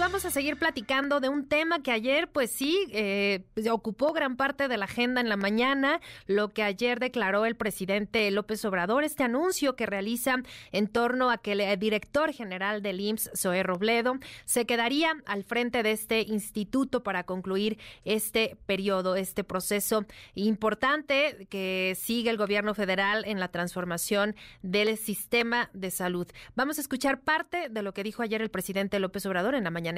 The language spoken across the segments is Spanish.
vamos a seguir platicando de un tema que ayer, pues sí, eh, ocupó gran parte de la agenda en la mañana, lo que ayer declaró el presidente López Obrador, este anuncio que realiza en torno a que el director general del IMSS, Zoé Robledo, se quedaría al frente de este instituto para concluir este periodo, este proceso importante que sigue el gobierno federal en la transformación del sistema de salud. Vamos a escuchar parte de lo que dijo ayer el presidente López Obrador en la mañana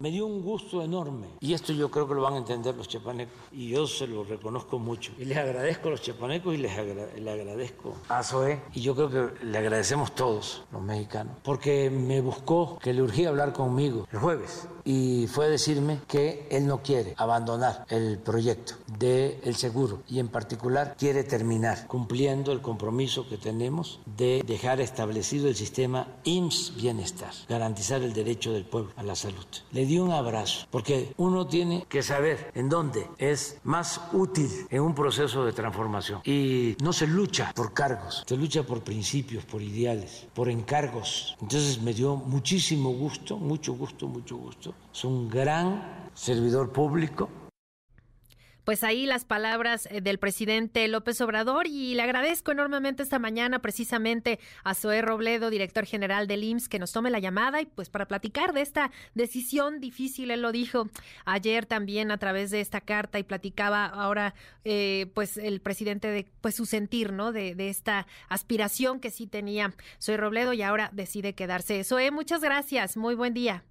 me dio un gusto enorme. Y esto yo creo que lo van a entender los chapanecos. Y yo se lo reconozco mucho. Y les agradezco a los chapanecos y les le agradezco a Zoé. Y yo creo que le agradecemos todos los mexicanos. Porque me buscó que le urgía hablar conmigo. El jueves. Y fue a decirme que él no quiere abandonar el proyecto del el seguro y en particular quiere terminar cumpliendo el compromiso que tenemos de dejar establecido el sistema IMSS Bienestar, garantizar el derecho del pueblo a la salud. Le di un abrazo, porque uno tiene que saber en dónde es más útil en un proceso de transformación. Y no se lucha por cargos, se lucha por principios, por ideales, por encargos. Entonces me dio muchísimo gusto, mucho gusto, mucho gusto. Es un gran servidor público pues ahí las palabras eh, del presidente López Obrador y le agradezco enormemente esta mañana precisamente a Zoé Robledo, director general del IMSS, que nos tome la llamada y pues para platicar de esta decisión difícil, él lo dijo ayer también a través de esta carta y platicaba ahora eh, pues el presidente de pues su sentir, ¿no? De, de esta aspiración que sí tenía Zoé Robledo y ahora decide quedarse. Zoé, muchas gracias, muy buen día.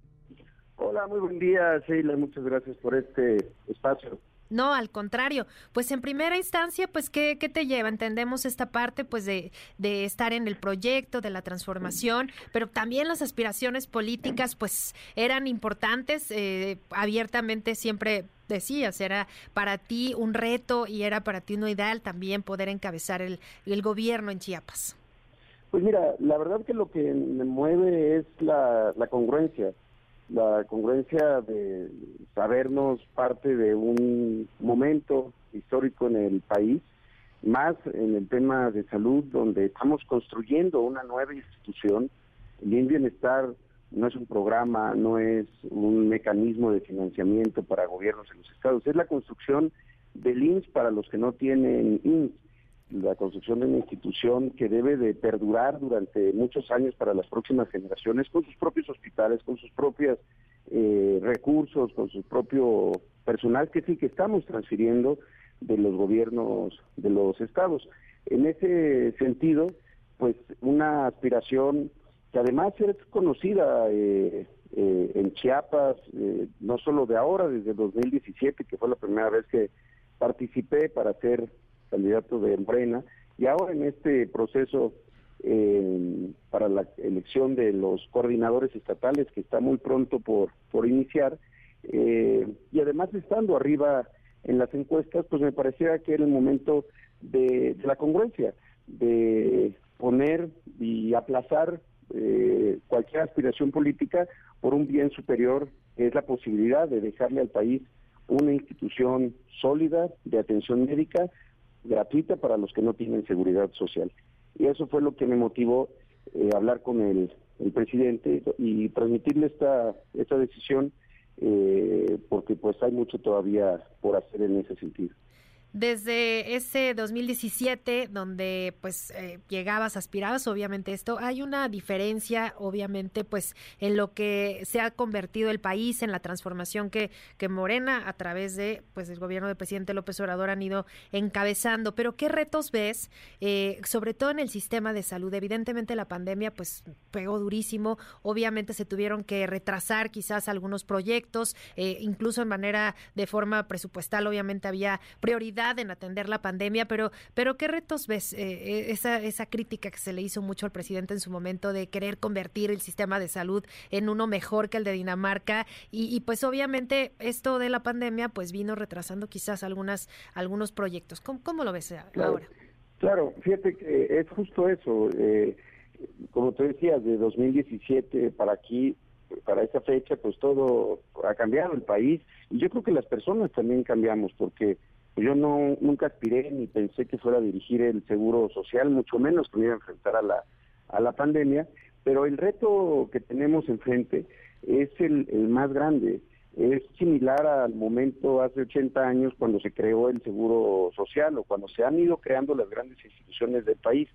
Hola, muy buen día, Sheila, muchas gracias por este espacio. No, al contrario, pues en primera instancia, pues ¿qué, qué te lleva? Entendemos esta parte pues de, de, estar en el proyecto, de la transformación, pero también las aspiraciones políticas pues eran importantes, eh, abiertamente siempre decías, era para ti un reto y era para ti uno ideal también poder encabezar el, el gobierno en Chiapas. Pues mira, la verdad que lo que me mueve es la, la congruencia la congruencia de sabernos parte de un momento histórico en el país, más en el tema de salud, donde estamos construyendo una nueva institución. Bien bienestar no es un programa, no es un mecanismo de financiamiento para gobiernos en los estados, es la construcción del INS para los que no tienen INS la construcción de una institución que debe de perdurar durante muchos años para las próximas generaciones, con sus propios hospitales, con sus propios eh, recursos, con su propio personal, que sí que estamos transfiriendo de los gobiernos de los estados. En ese sentido, pues una aspiración que además es conocida eh, eh, en Chiapas, no solo de ahora, desde 2017, que fue la primera vez que participé para ser candidato de Morena, y ahora en este proceso eh, para la elección de los coordinadores estatales, que está muy pronto por, por iniciar, eh, y además estando arriba en las encuestas, pues me parecía que era el momento de, la congruencia, de poner y aplazar eh, cualquier aspiración política por un bien superior, que es la posibilidad de dejarle al país una institución sólida de atención médica, gratuita para los que no tienen seguridad social. Y eso fue lo que me motivó eh, hablar con el, el, presidente y transmitirle esta, esta decisión, eh, porque pues hay mucho todavía por hacer en ese sentido desde ese 2017 donde pues eh, llegabas, aspirabas obviamente esto, hay una diferencia obviamente pues en lo que se ha convertido el país, en la transformación que, que Morena a través de pues el gobierno del presidente López Obrador han ido encabezando, pero ¿qué retos ves eh, sobre todo en el sistema de salud? Evidentemente la pandemia pues pegó durísimo, obviamente se tuvieron que retrasar quizás algunos proyectos, eh, incluso en manera de forma presupuestal obviamente había prioridad en atender la pandemia, pero, pero ¿qué retos ves? Eh, eh, esa, esa crítica que se le hizo mucho al presidente en su momento de querer convertir el sistema de salud en uno mejor que el de Dinamarca y, pues obviamente esto de la pandemia pues vino retrasando quizás algunas algunos proyectos. ¿Cómo, lo ves ahora? Claro, fíjate que es justo eso. Eh, como te decía, de 2017 para aquí, para esa fecha, pues todo ha cambiado el país y yo creo que las personas también cambiamos porque yo no nunca aspiré ni pensé que fuera a dirigir el seguro social, mucho menos que me iba a enfrentar a la, a la pandemia, pero el reto que tenemos enfrente es el, el más grande. Es similar al momento hace 80 años cuando se creó el seguro social o cuando se han ido creando las grandes instituciones del país,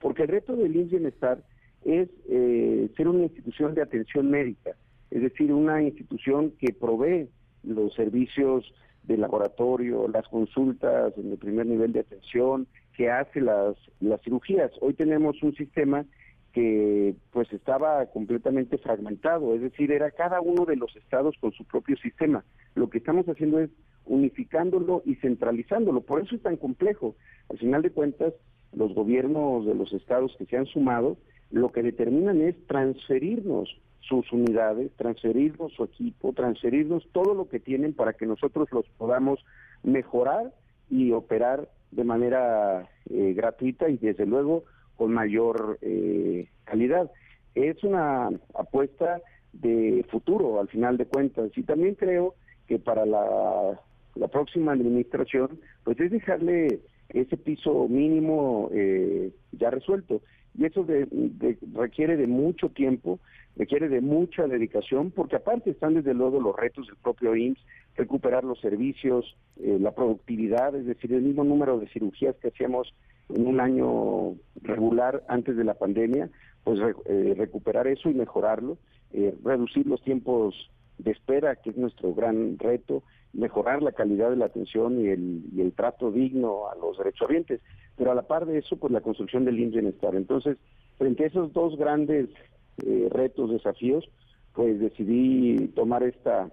porque el reto del INS Bienestar es eh, ser una institución de atención médica, es decir, una institución que provee los servicios de laboratorio, las consultas en el primer nivel de atención, que hace las, las cirugías. Hoy tenemos un sistema que pues estaba completamente fragmentado, es decir, era cada uno de los estados con su propio sistema. Lo que estamos haciendo es unificándolo y centralizándolo, por eso es tan complejo. Al final de cuentas, los gobiernos de los estados que se han sumado, lo que determinan es transferirnos sus unidades, transferirnos su equipo, transferirnos todo lo que tienen para que nosotros los podamos mejorar y operar de manera eh, gratuita y desde luego con mayor eh, calidad. Es una apuesta de futuro al final de cuentas y también creo que para la, próxima administración pues es dejarle ese piso mínimo eh, ya resuelto y eso requiere de mucho tiempo, requiere de mucha dedicación, porque aparte están desde luego los retos del propio IMSS, recuperar los servicios, eh, la productividad, es decir, el mismo número de cirugías que hacíamos en un año regular antes de la pandemia, pues eh, recuperar eso y mejorarlo, eh, reducir los tiempos de espera, que es nuestro gran reto, mejorar la calidad de la atención y el, el trato digno a los derechohabientes, pero a la par de eso, pues la construcción del IMSS Bienestar. Entonces, frente a esos dos grandes eh, retos, desafíos, pues decidí tomar esta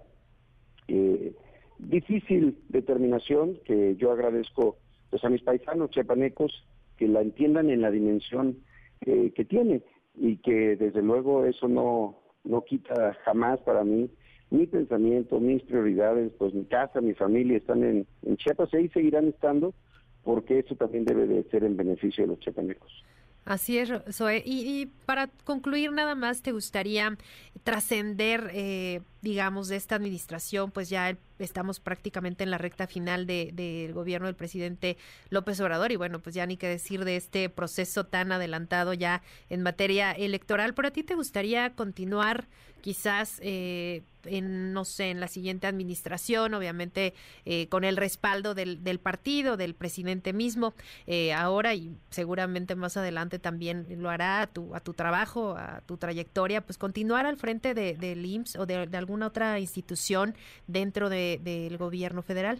eh, difícil determinación que yo agradezco pues, a mis paisanos chiapanecos que la entiendan en la dimensión que tiene y que desde luego eso no, no quita jamás para mí mi pensamiento, mis prioridades, pues mi casa, mi familia están en, Chiapas y ahí seguirán estando porque eso también debe de ser en beneficio de los chiapanecos. Así es, Zoe. Y, para concluir, nada más, ¿te gustaría trascender, eh, digamos, de esta administración? Pues ya estamos prácticamente en la recta final del de, gobierno del presidente López Obrador y bueno, pues ya ni qué decir de este proceso tan adelantado ya en materia electoral. ¿Pero a ti te gustaría continuar quizás eh, en, no sé, en la siguiente administración, obviamente eh, con el respaldo del, del, partido, del presidente mismo, eh, ahora y seguramente más adelante también lo hará a tu, a tu trabajo, a tu trayectoria, pues continuar al frente del de, IMSS o de, alguna otra institución dentro del gobierno federal?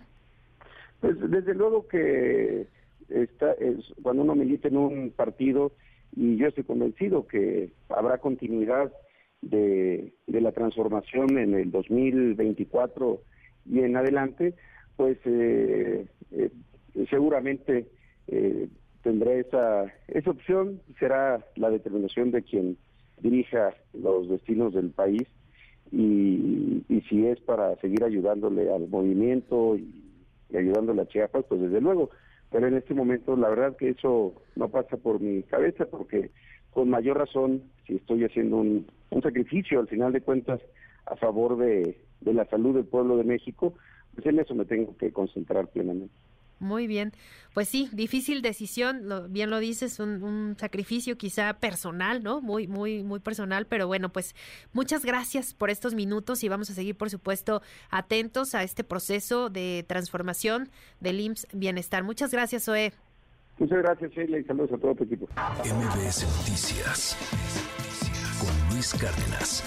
Pues desde luego que está, es, cuando uno milita en un partido, y yo estoy convencido que habrá continuidad de, la transformación en el 2024 y en adelante, pues eh, eh, seguramente eh, tendrá esa, esa opción, será la determinación de quien dirija los destinos del país y, si es para seguir ayudándole al movimiento y, y ayudándole a Chiapas, pues desde luego, pero en este momento la verdad que eso no pasa por mi cabeza porque con mayor razón, si estoy haciendo un, sacrificio al final de cuentas a favor de, la salud del pueblo de México, pues en eso me tengo que concentrar plenamente. Muy bien, pues sí, difícil decisión, lo, bien lo dices, un, un, sacrificio quizá personal, ¿no? Muy, muy, muy personal, pero bueno, pues muchas gracias por estos minutos y vamos a seguir, por supuesto, atentos a este proceso de transformación del IMSS Bienestar. Muchas gracias, Zoe. Muchas gracias, Sheila, y saludos a todo tu equipo. MBS Noticias Cárdenas.